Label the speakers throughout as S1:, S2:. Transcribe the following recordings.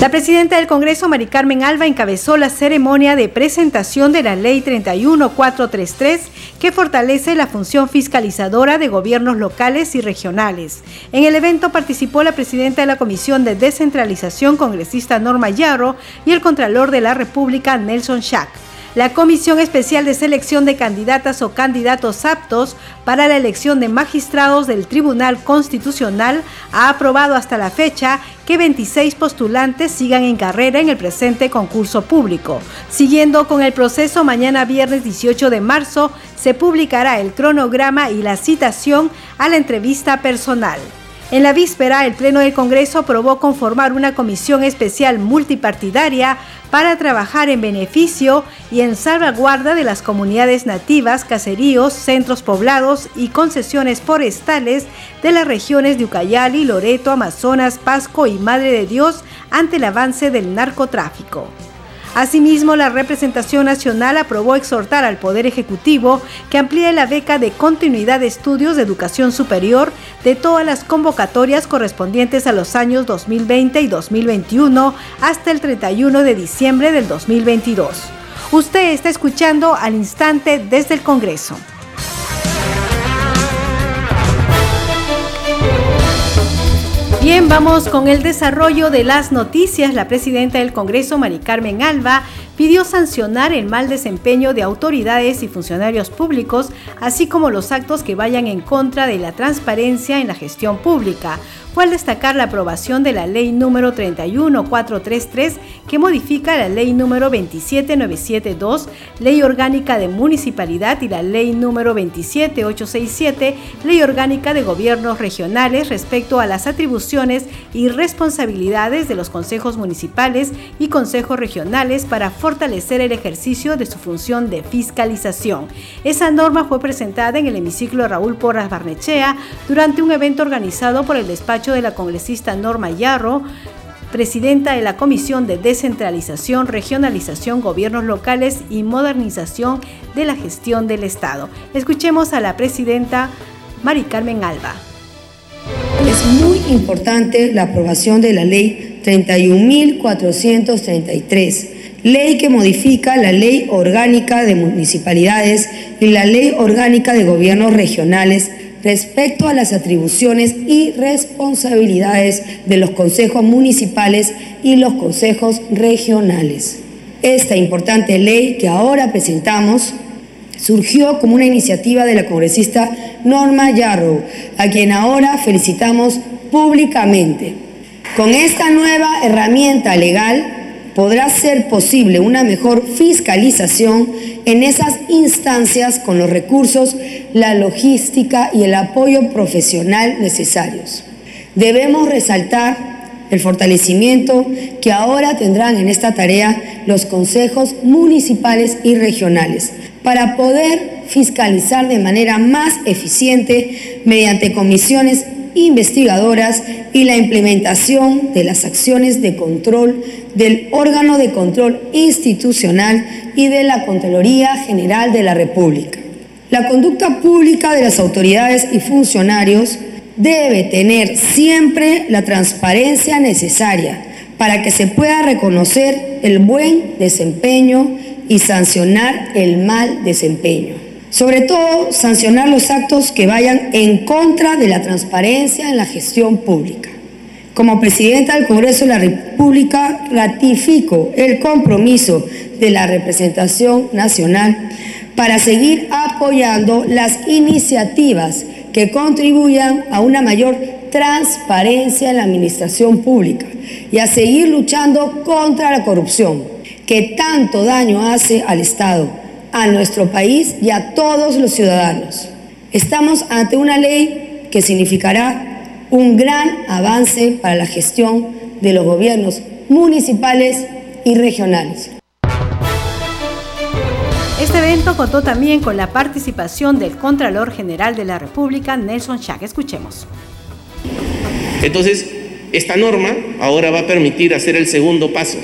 S1: La presidenta del Congreso, Mari Carmen Alba, encabezó la ceremonia de presentación de la Ley 31433 que fortalece la función fiscalizadora de gobiernos locales y regionales. En el evento participó la presidenta de la Comisión de Descentralización, congresista Norma Yarro, y el Contralor de la República, Nelson Schack. La Comisión Especial de Selección de Candidatas o Candidatos Aptos para la elección de magistrados del Tribunal Constitucional ha aprobado hasta la fecha que 26 postulantes sigan en carrera en el presente concurso público. Siguiendo con el proceso, mañana viernes 18 de marzo se publicará el cronograma y la citación a la entrevista personal. En la víspera, el Pleno del Congreso aprobó conformar una comisión especial multipartidaria para trabajar en beneficio y en salvaguarda de las comunidades nativas, caseríos, centros poblados y concesiones forestales de las regiones de Ucayali, Loreto, Amazonas, Pasco y Madre de Dios ante el avance del narcotráfico. Asimismo, la representación nacional aprobó exhortar al Poder Ejecutivo que amplíe la beca de continuidad de estudios de educación superior de todas las convocatorias correspondientes a los años 2020 y 2021 hasta el 31 de diciembre del 2022. Usted está escuchando al instante desde el Congreso. Bien, vamos con el desarrollo de las noticias. La presidenta del Congreso, Mari Carmen Alba, pidió sancionar el mal desempeño de autoridades y funcionarios públicos, así como los actos que vayan en contra de la transparencia en la gestión pública fue al destacar la aprobación de la ley número 31433 que modifica la ley número 27972, ley orgánica de municipalidad y la ley número 27867, ley orgánica de gobiernos regionales respecto a las atribuciones y responsabilidades de los consejos municipales y consejos regionales para fortalecer el ejercicio de su función de fiscalización. Esa norma fue presentada en el hemiciclo Raúl Porras Barnechea durante un evento organizado por el despacho de la congresista Norma Yarro, presidenta de la Comisión de Descentralización, Regionalización, Gobiernos Locales y Modernización de la Gestión del Estado. Escuchemos a la presidenta Mari Carmen Alba.
S2: Es muy importante la aprobación de la ley 31.433, ley que modifica la ley orgánica de municipalidades y la ley orgánica de gobiernos regionales respecto a las atribuciones y responsabilidades de los consejos municipales y los consejos regionales. Esta importante ley que ahora presentamos surgió como una iniciativa de la congresista Norma Yarrow, a quien ahora felicitamos públicamente. Con esta nueva herramienta legal podrá ser posible una mejor fiscalización en esas instancias con los recursos, la logística y el apoyo profesional necesarios. Debemos resaltar el fortalecimiento que ahora tendrán en esta tarea los consejos municipales y regionales para poder fiscalizar de manera más eficiente mediante comisiones investigadoras y la implementación de las acciones de control del órgano de control institucional y de la Contraloría General de la República. La conducta pública de las autoridades y funcionarios debe tener siempre la transparencia necesaria para que se pueda reconocer el buen desempeño y sancionar el mal desempeño. Sobre todo, sancionar los actos que vayan en contra de la transparencia en la gestión pública. Como presidenta del Congreso de la República, ratifico el compromiso de la representación nacional para seguir apoyando las iniciativas que contribuyan a una mayor transparencia en la administración pública y a seguir luchando contra la corrupción, que tanto daño hace al Estado a nuestro país y a todos los ciudadanos. Estamos ante una ley que significará un gran avance para la gestión de los gobiernos municipales y regionales.
S1: Este evento contó también con la participación del Contralor General de la República, Nelson Chac. Escuchemos.
S3: Entonces, esta norma ahora va a permitir hacer el segundo paso,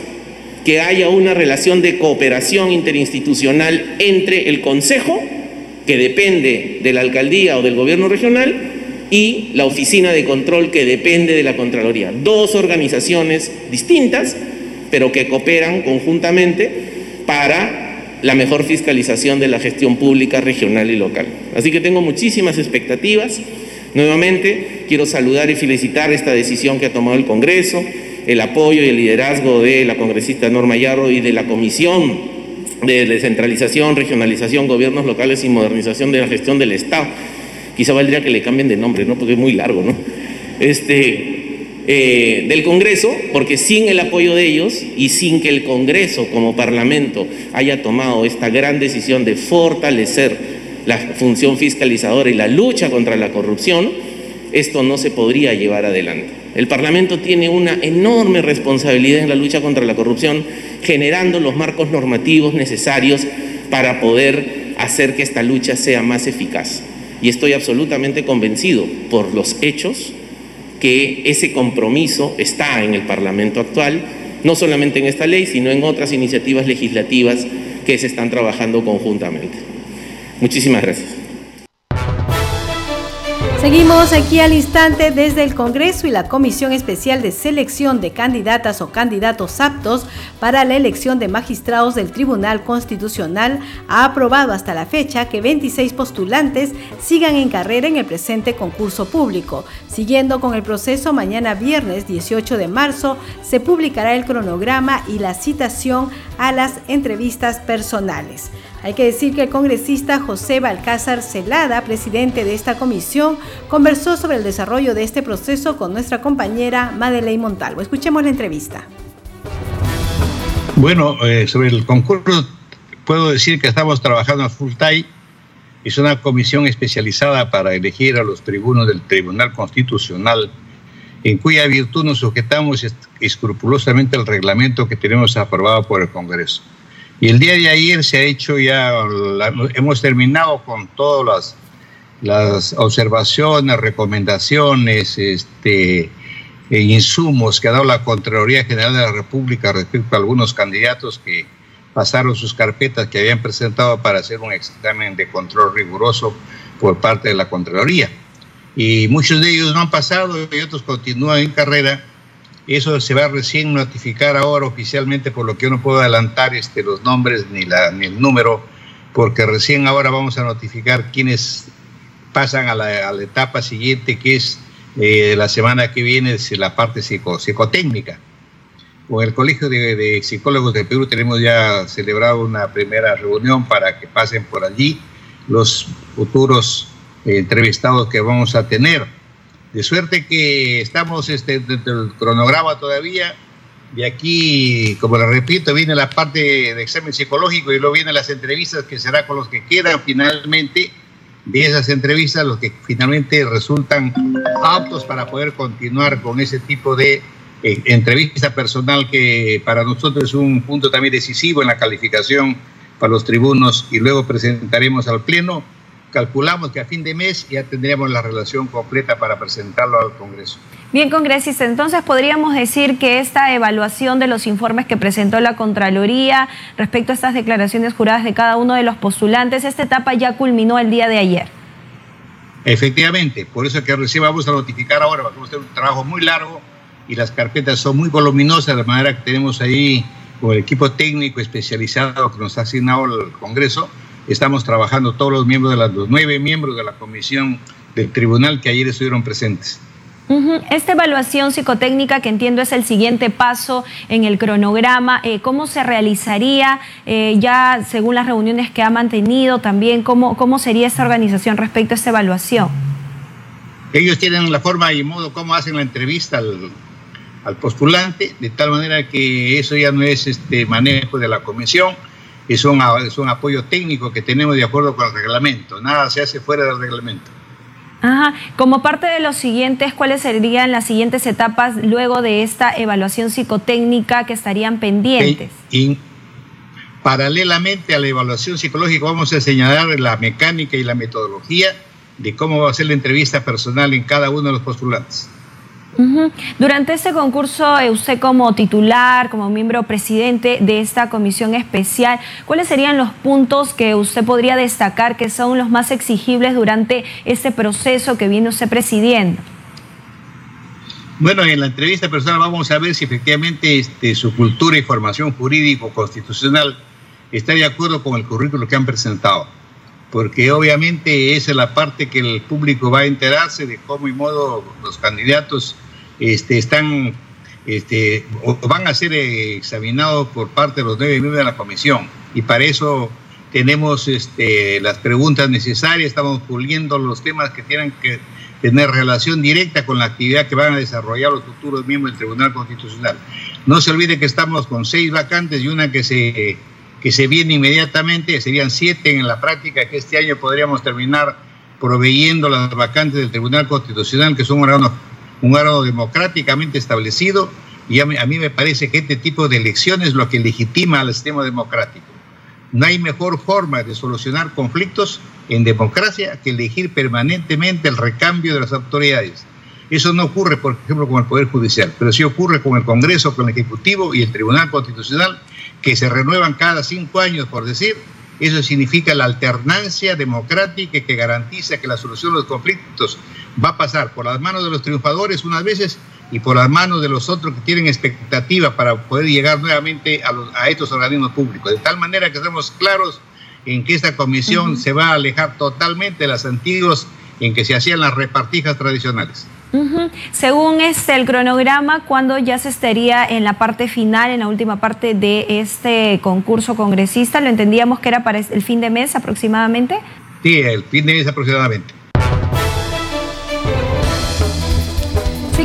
S3: que haya una relación de cooperación interinstitucional entre el Consejo, que depende de la alcaldía o del gobierno regional, y la Oficina de Control, que depende de la Contraloría. Dos organizaciones distintas, pero que cooperan conjuntamente para la mejor fiscalización de la gestión pública regional y local. Así que tengo muchísimas expectativas. Nuevamente quiero saludar y felicitar esta decisión que ha tomado el Congreso, el apoyo y el liderazgo de la congresista Norma Yarro y de la Comisión de Descentralización, Regionalización, Gobiernos Locales y Modernización de la Gestión del Estado. Quizá valdría que le cambien de nombre, ¿no? Porque es muy largo, ¿no? Este, eh, del Congreso, porque sin el apoyo de ellos y sin que el Congreso como Parlamento haya tomado esta gran decisión de fortalecer la función fiscalizadora y la lucha contra la corrupción, esto no se podría llevar adelante. El Parlamento tiene una enorme responsabilidad en la lucha contra la corrupción, generando los marcos normativos necesarios para poder hacer que esta lucha sea más eficaz. Y estoy absolutamente convencido por los hechos que ese compromiso está en el Parlamento actual, no solamente en esta ley, sino en otras iniciativas legislativas que se están trabajando conjuntamente. Muchísimas gracias.
S1: Seguimos aquí al instante desde el Congreso y la Comisión Especial de Selección de Candidatas o Candidatos Aptos para la elección de magistrados del Tribunal Constitucional ha aprobado hasta la fecha que 26 postulantes sigan en carrera en el presente concurso público. Siguiendo con el proceso, mañana viernes 18 de marzo se publicará el cronograma y la citación a las entrevistas personales. Hay que decir que el congresista José Balcázar Celada, presidente de esta comisión, conversó sobre el desarrollo de este proceso con nuestra compañera Madeleine Montalvo. Escuchemos la entrevista.
S4: Bueno, eh, sobre el concurso puedo decir que estamos trabajando a full time. Es una comisión especializada para elegir a los tribunos del Tribunal Constitucional, en cuya virtud nos sujetamos escrupulosamente al reglamento que tenemos aprobado por el Congreso. Y el día de ayer se ha hecho ya, hemos terminado con todas las, observaciones, recomendaciones, este, e insumos que ha dado la Contraloría General de la República respecto a algunos candidatos que pasaron sus carpetas que habían presentado para hacer un examen de control riguroso por parte de la Contraloría. Y muchos de ellos no han pasado y otros continúan en carrera eso se va a recién notificar ahora oficialmente, por lo que yo no puedo adelantar este, los nombres ni, la, ni el número, porque recién ahora vamos a notificar quiénes pasan a la, etapa siguiente, que es eh, la semana que viene, la parte psico, psicotécnica. Con el Colegio de, Psicólogos de Perú tenemos ya celebrado una primera reunión para que pasen por allí los futuros eh, entrevistados que vamos a tener. De suerte que estamos este, dentro del cronograma todavía. Y aquí, como le repito, viene la parte de examen psicológico y luego vienen las entrevistas que será con los que quedan finalmente de esas entrevistas, los que finalmente resultan aptos para poder continuar con ese tipo de eh, entrevista personal que para nosotros es un punto también decisivo en la calificación para los tribunos y luego presentaremos al Pleno calculamos que a fin de mes ya tendríamos la relación completa para presentarlo al Congreso.
S5: Bien, congresista, entonces podríamos decir que esta evaluación de los informes que presentó la Contraloría respecto a estas declaraciones juradas de cada uno de los postulantes, esta etapa ya culminó el día de ayer.
S4: Efectivamente, por eso que recién vamos a notificar ahora, vamos a hacer un trabajo muy largo y las carpetas son muy voluminosas, de manera que tenemos ahí con el equipo técnico especializado que nos ha asignado el Congreso, Estamos trabajando todos los miembros de las los nueve miembros de la comisión del tribunal que ayer estuvieron presentes.
S5: Esta evaluación psicotécnica que entiendo es el siguiente paso en el cronograma, eh, ¿cómo se realizaría eh, ya según las reuniones que ha mantenido también? ¿cómo, ¿Cómo sería esta organización respecto a esta evaluación?
S4: Ellos tienen la forma y modo cómo hacen la entrevista al, al postulante, de tal manera que eso ya no es este manejo de la comisión, es un, es un apoyo técnico que tenemos de acuerdo con el reglamento. Nada se hace fuera del reglamento.
S5: Ajá. Como parte de los siguientes, ¿cuáles serían las siguientes etapas luego de esta evaluación psicotécnica que estarían pendientes?
S4: Paralelamente a la evaluación psicológica vamos a señalar la mecánica y la metodología de cómo va a ser la entrevista personal en cada uno de los postulantes.
S5: Durante este concurso, eh, usted como titular, como miembro presidente de esta comisión especial, ¿cuáles serían los puntos que usted podría destacar que son los más exigibles durante este proceso que viene usted presidiendo?
S4: Bueno, en la entrevista personal vamos a ver si efectivamente este, su cultura y formación jurídico-constitucional está de acuerdo con el currículo que han presentado, porque obviamente esa es la parte que el público va a enterarse de cómo y modo los candidatos este, están, este, van a ser examinados por parte de los nueve miembros de la comisión, y para eso tenemos este, las preguntas necesarias, estamos puliendo los temas que tienen que tener relación directa con la actividad que van a desarrollar los futuros miembros del Tribunal Constitucional. No se olvide que estamos con seis vacantes y una que se, que se viene inmediatamente, serían siete en la práctica, que este año podríamos terminar proveyendo las vacantes del Tribunal Constitucional, que son un órgano, un órgano democráticamente establecido, y a mí, a mí me parece que este tipo de elecciones es lo que legitima al sistema democrático. No hay mejor forma de solucionar conflictos en democracia que elegir permanentemente el recambio de las autoridades. Eso no ocurre, por ejemplo, con el Poder Judicial, pero sí ocurre con el Congreso, con el Ejecutivo y el Tribunal Constitucional, que se renuevan cada cinco años, por decir. Eso significa la alternancia democrática que garantiza que la solución de los conflictos va a pasar por las manos de los triunfadores unas veces y por las manos de los otros que tienen expectativa para poder llegar nuevamente a, a estos organismos públicos. De tal manera que estemos claros en que esta comisión se va a alejar totalmente de las antiguos en que se hacían las repartijas tradicionales.
S5: Según este, el cronograma, ¿cuándo ya se estaría en la parte final, en la última parte de este concurso congresista? Lo entendíamos que era para el fin de mes aproximadamente.
S4: Sí, el fin de mes aproximadamente.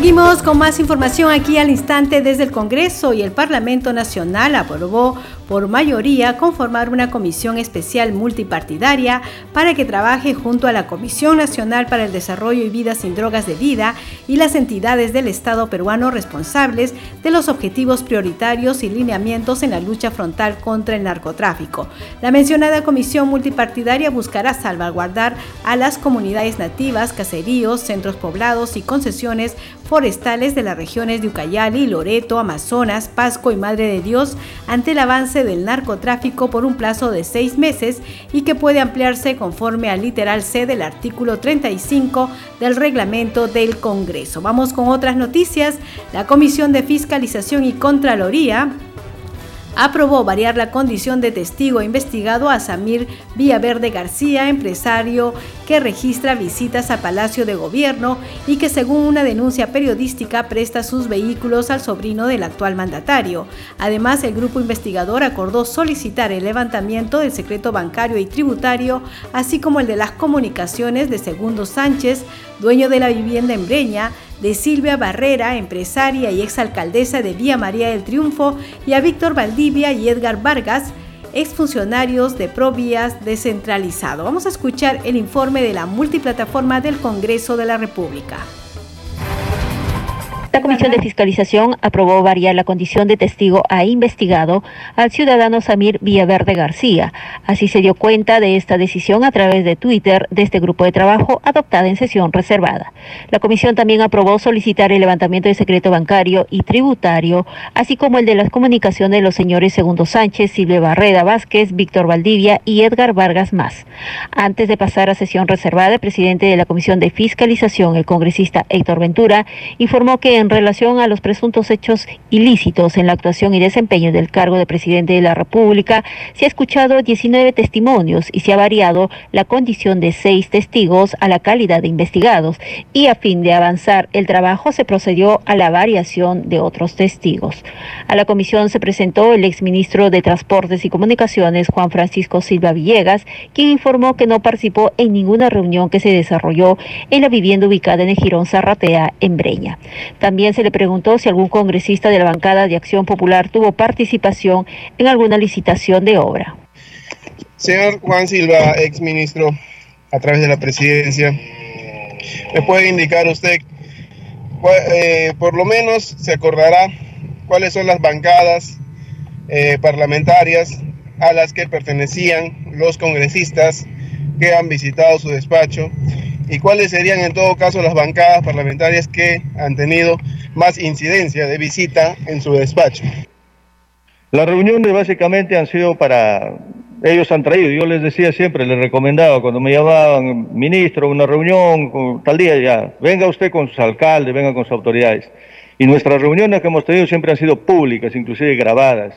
S1: Seguimos con más información aquí al instante desde el Congreso y el Parlamento Nacional aprobó por mayoría conformar una comisión especial multipartidaria para que trabaje junto a la Comisión Nacional para el Desarrollo y Vida sin Drogas de Vida y las entidades del Estado peruano responsables de los objetivos prioritarios y lineamientos en la lucha frontal contra el narcotráfico. La mencionada comisión multipartidaria buscará salvaguardar a las comunidades nativas, caseríos, centros poblados y concesiones forestales de las regiones de Ucayali, Loreto, Amazonas, Pasco y Madre de Dios ante el avance del narcotráfico por un plazo de seis meses y que puede ampliarse conforme al literal C del artículo 35 del reglamento del Congreso. Vamos con otras noticias. La Comisión de Fiscalización y Contraloría aprobó variar la condición de testigo investigado a Samir Villaverde García, empresario que registra visitas a Palacio de Gobierno y que según una denuncia periodística presta sus vehículos al sobrino del actual mandatario. Además, el grupo investigador acordó solicitar el levantamiento del secreto bancario y tributario, así como el de las comunicaciones de Segundo Sánchez, dueño de la vivienda en Breña, de Silvia Barrera, empresaria y exalcaldesa de Vía María del Triunfo, y a Víctor Valdivia y Edgar Vargas, exfuncionarios de Provías descentralizado. Vamos a escuchar el informe de la multiplataforma del Congreso de la República.
S6: La Comisión de Fiscalización aprobó variar la condición de testigo a investigado al ciudadano Samir Villaverde García. Así se dio cuenta de esta decisión a través de Twitter de este grupo de trabajo adoptada en sesión reservada. La comisión también aprobó solicitar el levantamiento de secreto bancario y tributario, así como el de las comunicaciones de los señores Segundo Sánchez, Silvia Barreda Vázquez, Víctor Valdivia y Edgar Vargas Más. Antes de pasar a sesión reservada, el presidente de la Comisión de Fiscalización, el congresista Héctor Ventura, informó que en relación a los presuntos hechos ilícitos en la actuación y desempeño del cargo de presidente de la República, se ha escuchado 19 testimonios y se ha variado la condición de seis testigos a la calidad de investigados y a fin de avanzar el trabajo se procedió a la variación de otros testigos. A la comisión se presentó el exministro de Transportes y Comunicaciones, Juan Francisco Silva Villegas, quien informó que no participó en ninguna reunión que se desarrolló en la vivienda ubicada en el Girón Zarratea, en Breña. También se le preguntó si algún congresista de la bancada de Acción Popular tuvo participación en alguna licitación de obra.
S7: Señor Juan Silva, ex ministro, a través de la presidencia, ¿me puede indicar usted, eh, por lo menos se acordará cuáles son las bancadas eh, parlamentarias a las que pertenecían los congresistas que han visitado su despacho y cuáles serían en todo caso las bancadas parlamentarias que han tenido más incidencia de visita en su despacho.
S8: Las reuniones básicamente han sido para, ellos han traído, yo les decía siempre, les recomendaba cuando me llamaban, ministro, una reunión, tal día ya, venga usted con sus alcaldes, venga con sus autoridades. Y nuestras reuniones que hemos tenido siempre han sido públicas, inclusive grabadas.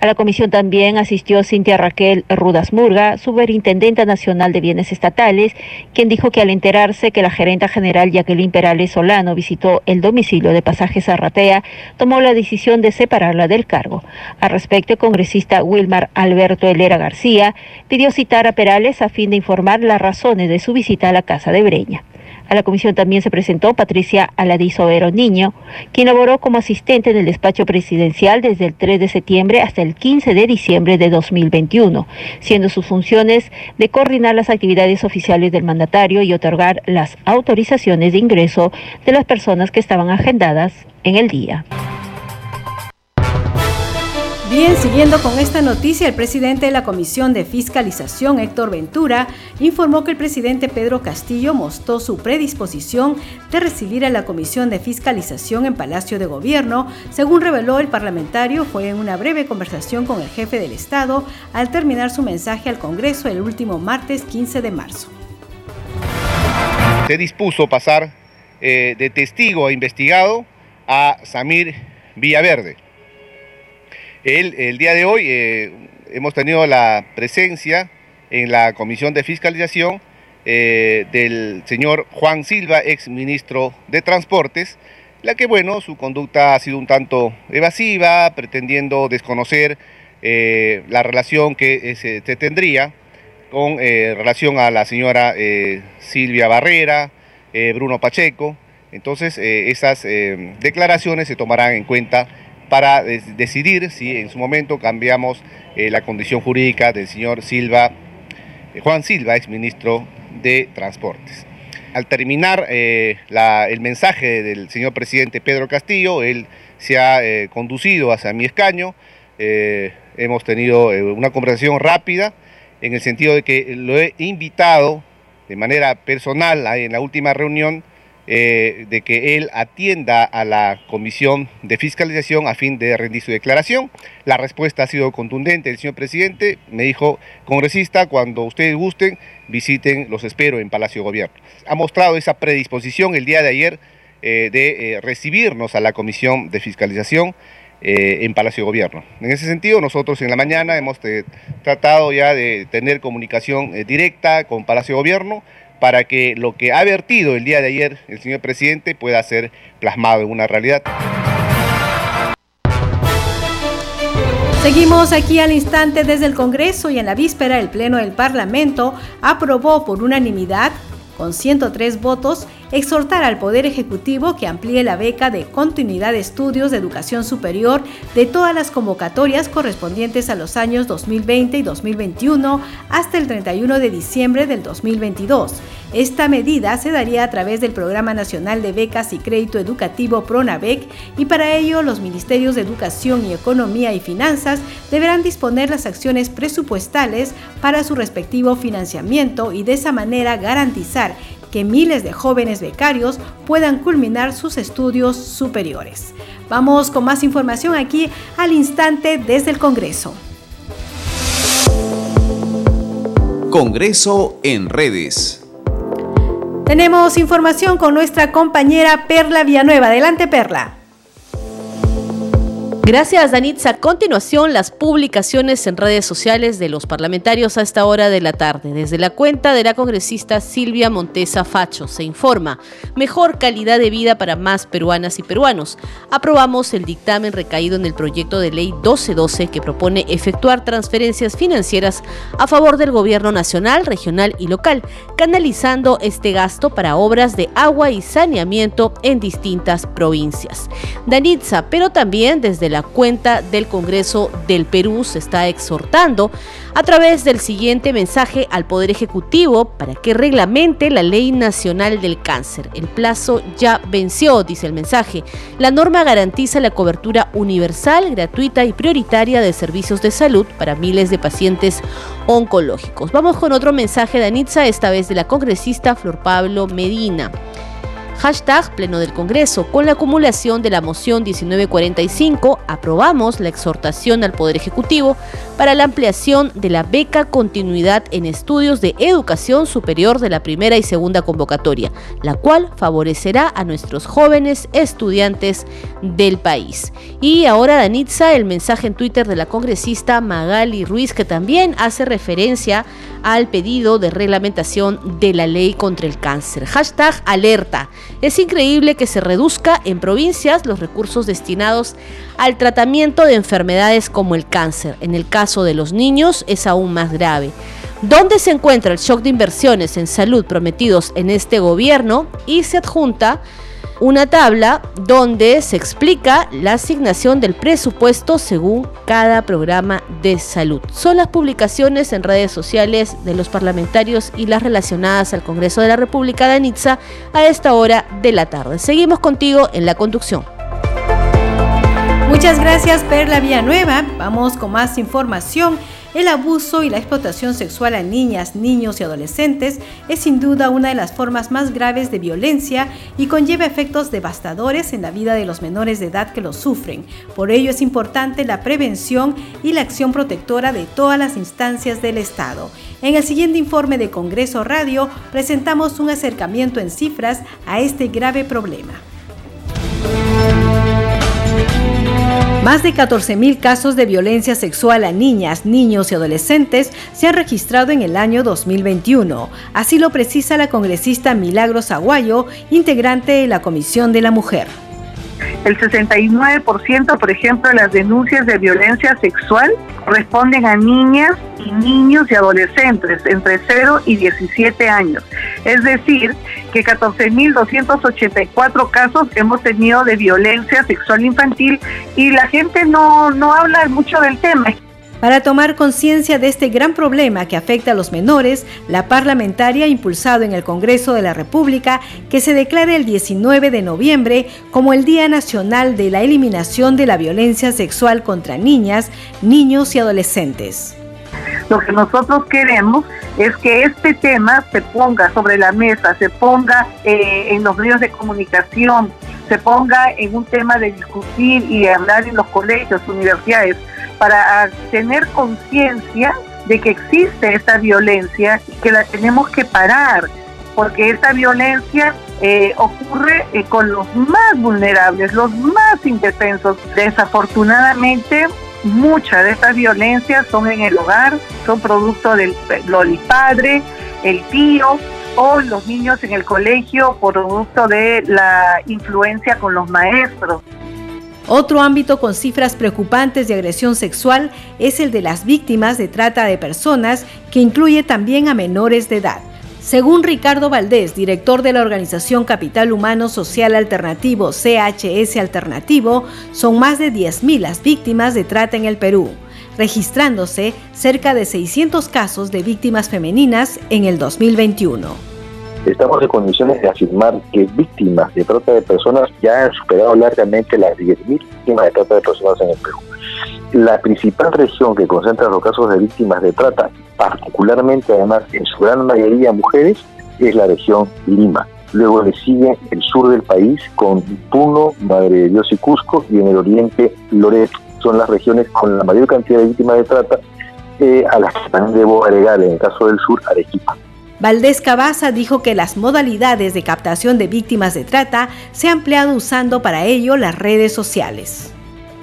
S6: A la comisión también asistió Cintia Raquel Rudas Murga, superintendenta nacional de bienes estatales, quien dijo que al enterarse que la gerenta general Jacqueline Perales Solano visitó el domicilio de Pasajes Arratea, tomó la decisión de separarla del cargo. Al respecto, el congresista Wilmar Alberto Helera García pidió citar a Perales a fin de informar las razones de su visita a la casa de Breña. A la comisión también se presentó Patricia Aladizo Vero Niño, quien laboró como asistente en el despacho presidencial desde el 3 de septiembre hasta el 15 de diciembre de 2021, siendo sus funciones de coordinar las actividades oficiales del mandatario y otorgar las autorizaciones de ingreso de las personas que estaban agendadas en el día.
S1: Bien, siguiendo con esta noticia, el presidente de la Comisión de Fiscalización, Héctor Ventura, informó que el presidente Pedro Castillo mostró su predisposición de recibir a la Comisión de Fiscalización en Palacio de Gobierno. Según reveló el parlamentario, fue en una breve conversación con el jefe del Estado al terminar su mensaje al Congreso el último martes 15 de marzo.
S9: Se dispuso pasar eh, de testigo a investigado a Samir Villaverde el, día de hoy eh, hemos tenido la presencia en la Comisión de Fiscalización eh, del señor Juan Silva, ex ministro de Transportes, la que, bueno, su conducta ha sido un tanto evasiva, pretendiendo desconocer eh, la relación que se, tendría con relación a la señora Silvia Barrera, Bruno Pacheco. Entonces, esas declaraciones se tomarán en cuenta para decidir si en su momento cambiamos eh, la condición jurídica del señor Silva, eh, Juan Silva, ex ministro de Transportes. Al terminar eh, el mensaje del señor presidente Pedro Castillo, él se ha conducido hacia mi escaño, hemos tenido una conversación rápida en el sentido de que lo he invitado de manera personal en la última reunión eh, de que él atienda a la comisión de fiscalización a fin de rendir su declaración. La respuesta ha sido contundente. El señor presidente me dijo, congresista, cuando ustedes gusten, visiten, los espero en Palacio Gobierno. Ha mostrado esa predisposición el día de ayer eh, de eh, recibirnos a la comisión de fiscalización. en Palacio Gobierno. En ese sentido, nosotros en la mañana hemos tratado ya de tener comunicación directa con Palacio Gobierno para que lo que ha vertido el día de ayer el señor presidente pueda ser plasmado en una realidad.
S1: Seguimos aquí al instante desde el Congreso y en la víspera el Pleno del Parlamento aprobó por unanimidad, con 103 votos, exhortar al Poder Ejecutivo que amplíe la beca de continuidad de estudios de educación superior de todas las convocatorias correspondientes a los años 2020 y 2021 hasta el 31 de diciembre del 2022. Esta medida se daría a través del Programa Nacional de Becas y Crédito Educativo PRONAVEC y para ello los Ministerios de Educación y Economía y Finanzas deberán disponer las acciones presupuestales para su respectivo financiamiento y de esa manera garantizar que miles de jóvenes becarios puedan culminar sus estudios superiores. Vamos con más información aquí al instante desde el Congreso.
S10: Congreso en redes.
S1: Tenemos información con nuestra compañera Perla Villanueva. Adelante, Perla.
S11: Gracias, Danitza. A continuación, las publicaciones en redes sociales de los parlamentarios a esta hora de la tarde. Desde la cuenta de la congresista Silvia Montesa Facho se informa mejor calidad de vida para más peruanas y peruanos. Aprobamos el dictamen recaído en el proyecto de ley 1212 que propone efectuar transferencias financieras a favor del gobierno nacional, regional y local, canalizando este gasto para obras de agua y saneamiento en distintas provincias. Danitza, pero también desde la la cuenta del Congreso del Perú se está exhortando a través del siguiente mensaje al Poder Ejecutivo para que reglamente la Ley Nacional del Cáncer. El plazo ya venció, dice el mensaje. La norma garantiza la cobertura universal, gratuita y prioritaria de servicios de salud para miles de pacientes oncológicos. Vamos con otro mensaje de Anitza, esta vez de la congresista Flor Pablo Medina. Hashtag Pleno del Congreso. Con la acumulación de la moción 1945, aprobamos la exhortación al Poder Ejecutivo para la ampliación de la beca Continuidad en Estudios de Educación Superior de la primera y segunda convocatoria, la cual favorecerá a nuestros jóvenes estudiantes del país. Y ahora, Danitza, el mensaje en Twitter de la congresista Magali Ruiz, que también hace referencia al pedido de reglamentación de la ley contra el cáncer. Hashtag alerta. Es increíble que se reduzca en provincias los recursos destinados al tratamiento de enfermedades como el cáncer. En el caso de los niños es aún más grave. ¿Dónde se encuentra el shock de inversiones en salud prometidos en este gobierno? Y se adjunta una tabla donde se explica la asignación del presupuesto según cada programa de salud. Son las publicaciones en redes sociales de los parlamentarios y las relacionadas al Congreso de la República de Anitza a esta hora de la tarde. Seguimos contigo en la conducción.
S1: Muchas gracias Perla Villanueva. Vamos con más información. El abuso y la explotación sexual a niñas, niños y adolescentes es sin duda una de las formas más graves de violencia y conlleva efectos devastadores en la vida de los menores de edad que lo sufren. Por ello es importante la prevención y la acción protectora de todas las instancias del Estado. En el siguiente informe de Congreso Radio presentamos un acercamiento en cifras a este grave problema. Más de 14.000 casos de violencia sexual a niñas, niños y adolescentes se han registrado en el año 2021. Así lo precisa la congresista Milagros Aguayo, integrante de la Comisión de la Mujer.
S12: El 69%, por ejemplo, de las denuncias de violencia sexual responden a niñas y niños y adolescentes entre 0 y 17 años. Es decir, que 14.284 casos hemos tenido de violencia sexual infantil y la gente no, no habla mucho del tema.
S1: Para tomar conciencia de este gran problema que afecta a los menores, la parlamentaria ha impulsado en el Congreso de la República que se declare el 19 de noviembre como el Día Nacional de la Eliminación de la Violencia Sexual contra Niñas, Niños y Adolescentes.
S12: Lo que nosotros queremos es que este tema se ponga sobre la mesa, se ponga eh, en los medios de comunicación, se ponga en un tema de discutir y de hablar en los colegios, universidades, para tener conciencia de que existe esta violencia y que la tenemos que parar, porque esta violencia eh, ocurre eh, con los más vulnerables, los más indefensos. Desafortunadamente, muchas de estas violencias son en el hogar, son producto del padre, el tío o los niños en el colegio, producto de la influencia con los maestros.
S1: Otro ámbito con cifras preocupantes de agresión sexual es el de las víctimas de trata de personas, que incluye también a menores de edad. Según Ricardo Valdés, director de la organización Capital Humano Social Alternativo, CHS Alternativo, son más de 10.000 las víctimas de trata en el Perú, registrándose cerca de 600 casos de víctimas femeninas en el 2021
S13: estamos en condiciones de afirmar que víctimas de trata de personas ya han superado largamente las 10.000 víctimas de trata de personas en el Perú. La principal región que concentra los casos de víctimas de trata, particularmente además en su gran mayoría mujeres, es la región Lima. Luego le sigue el sur del país con Puno, Madre de Dios y Cusco y en el oriente Loreto. Son las regiones con la mayor cantidad de víctimas de trata, eh, a las que también debo agregar en el caso del sur Arequipa.
S1: Valdés Cabaza dijo que las modalidades de captación de víctimas de trata se han empleado usando para ello las redes sociales.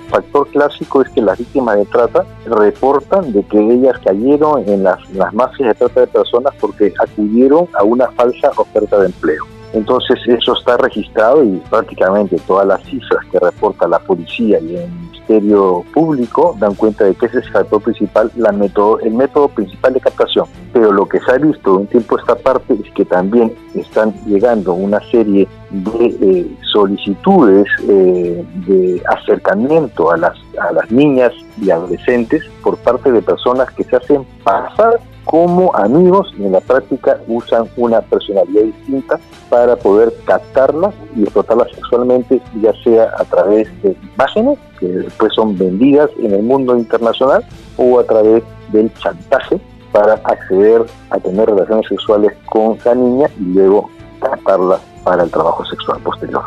S13: Factor clásico es que las víctimas de trata reportan de que ellas cayeron en las, las de trata de personas porque acudieron a una falsa oferta de empleo. Entonces eso está registrado y prácticamente todas las cifras que reporta la policía y el Ministerio Público dan cuenta de que ese es el factor principal, la método, el método principal de captación. Pero lo que se ha visto un tiempo esta parte es que también están llegando una serie de eh, solicitudes eh, de acercamiento a las, a las niñas y adolescentes por parte de personas que se hacen pasar como amigos en la práctica usan una personalidad distinta para poder captarlas y explotarlas sexualmente, ya sea a través de imágenes que después son vendidas en el mundo internacional o a través del chantaje para acceder a tener relaciones sexuales con la niña y luego captarla para el trabajo sexual posterior.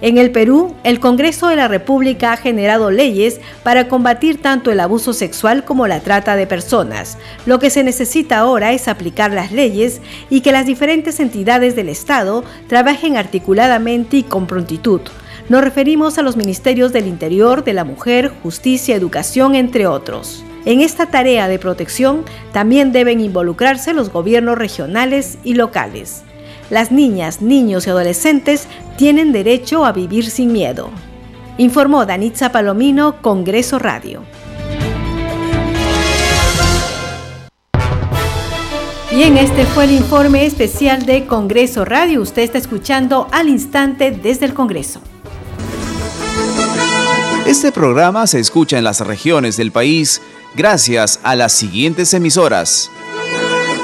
S1: En el Perú, el Congreso de la República ha generado leyes para combatir tanto el abuso sexual como la trata de personas. Lo que se necesita ahora es aplicar las leyes y que las diferentes entidades del Estado trabajen articuladamente y con prontitud. Nos referimos a los ministerios del Interior, de la Mujer, Justicia, Educación, entre otros. En esta tarea de protección también deben involucrarse los gobiernos regionales y locales. Las niñas, niños y adolescentes tienen derecho a vivir sin miedo. Informó Danitza Palomino, Congreso Radio. Bien, este fue el informe especial de Congreso Radio. Usted está escuchando al instante desde el Congreso.
S14: Este programa se escucha en las regiones del país gracias a las siguientes emisoras.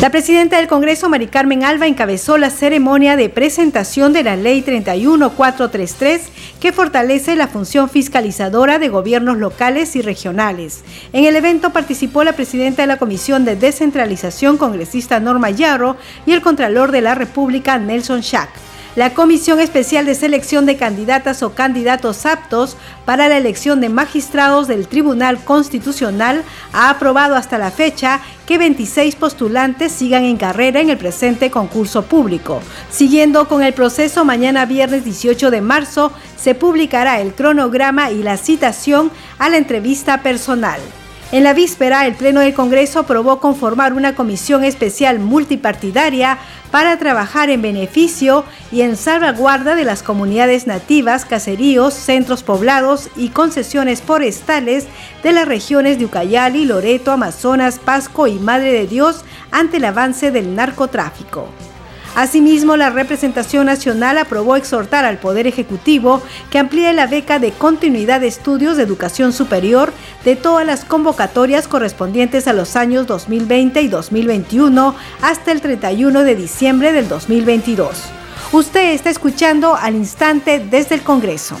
S1: La presidenta del Congreso, Mari Carmen Alba, encabezó la ceremonia de presentación de la Ley 31433 que fortalece la función fiscalizadora de gobiernos locales y regionales. En el evento participó la presidenta de la Comisión de Descentralización, congresista Norma Yarro, y el Contralor de la República, Nelson Schack. La Comisión Especial de Selección de Candidatas o Candidatos Aptos para la elección de magistrados del Tribunal Constitucional ha aprobado hasta la fecha que 26 postulantes sigan en carrera en el presente concurso público. Siguiendo con el proceso, mañana viernes 18 de marzo se publicará el cronograma y la citación a la entrevista personal. En la víspera, el Pleno del Congreso aprobó conformar una comisión especial multipartidaria para trabajar en beneficio y en salvaguarda de las comunidades nativas, caseríos, centros poblados y concesiones forestales de las regiones de Ucayali, Loreto, Amazonas, Pasco y Madre de Dios ante el avance del narcotráfico. Asimismo, la representación nacional aprobó exhortar al Poder Ejecutivo que amplíe la beca de continuidad de estudios de educación superior de todas las convocatorias correspondientes a los años 2020 y 2021 hasta el 31 de diciembre del 2022. Usted está escuchando al instante desde el Congreso.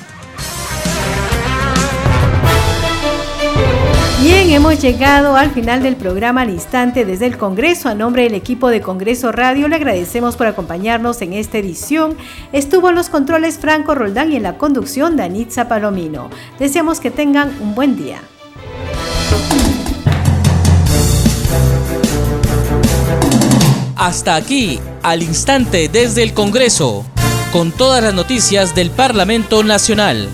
S1: Bien, hemos llegado al final del programa al instante desde el Congreso. A nombre del equipo de Congreso Radio le agradecemos por acompañarnos en esta edición. Estuvo en los controles Franco Roldán y en la conducción Danitza Palomino. Deseamos que tengan un buen día.
S10: Hasta aquí, al instante desde el Congreso, con todas las noticias del Parlamento Nacional.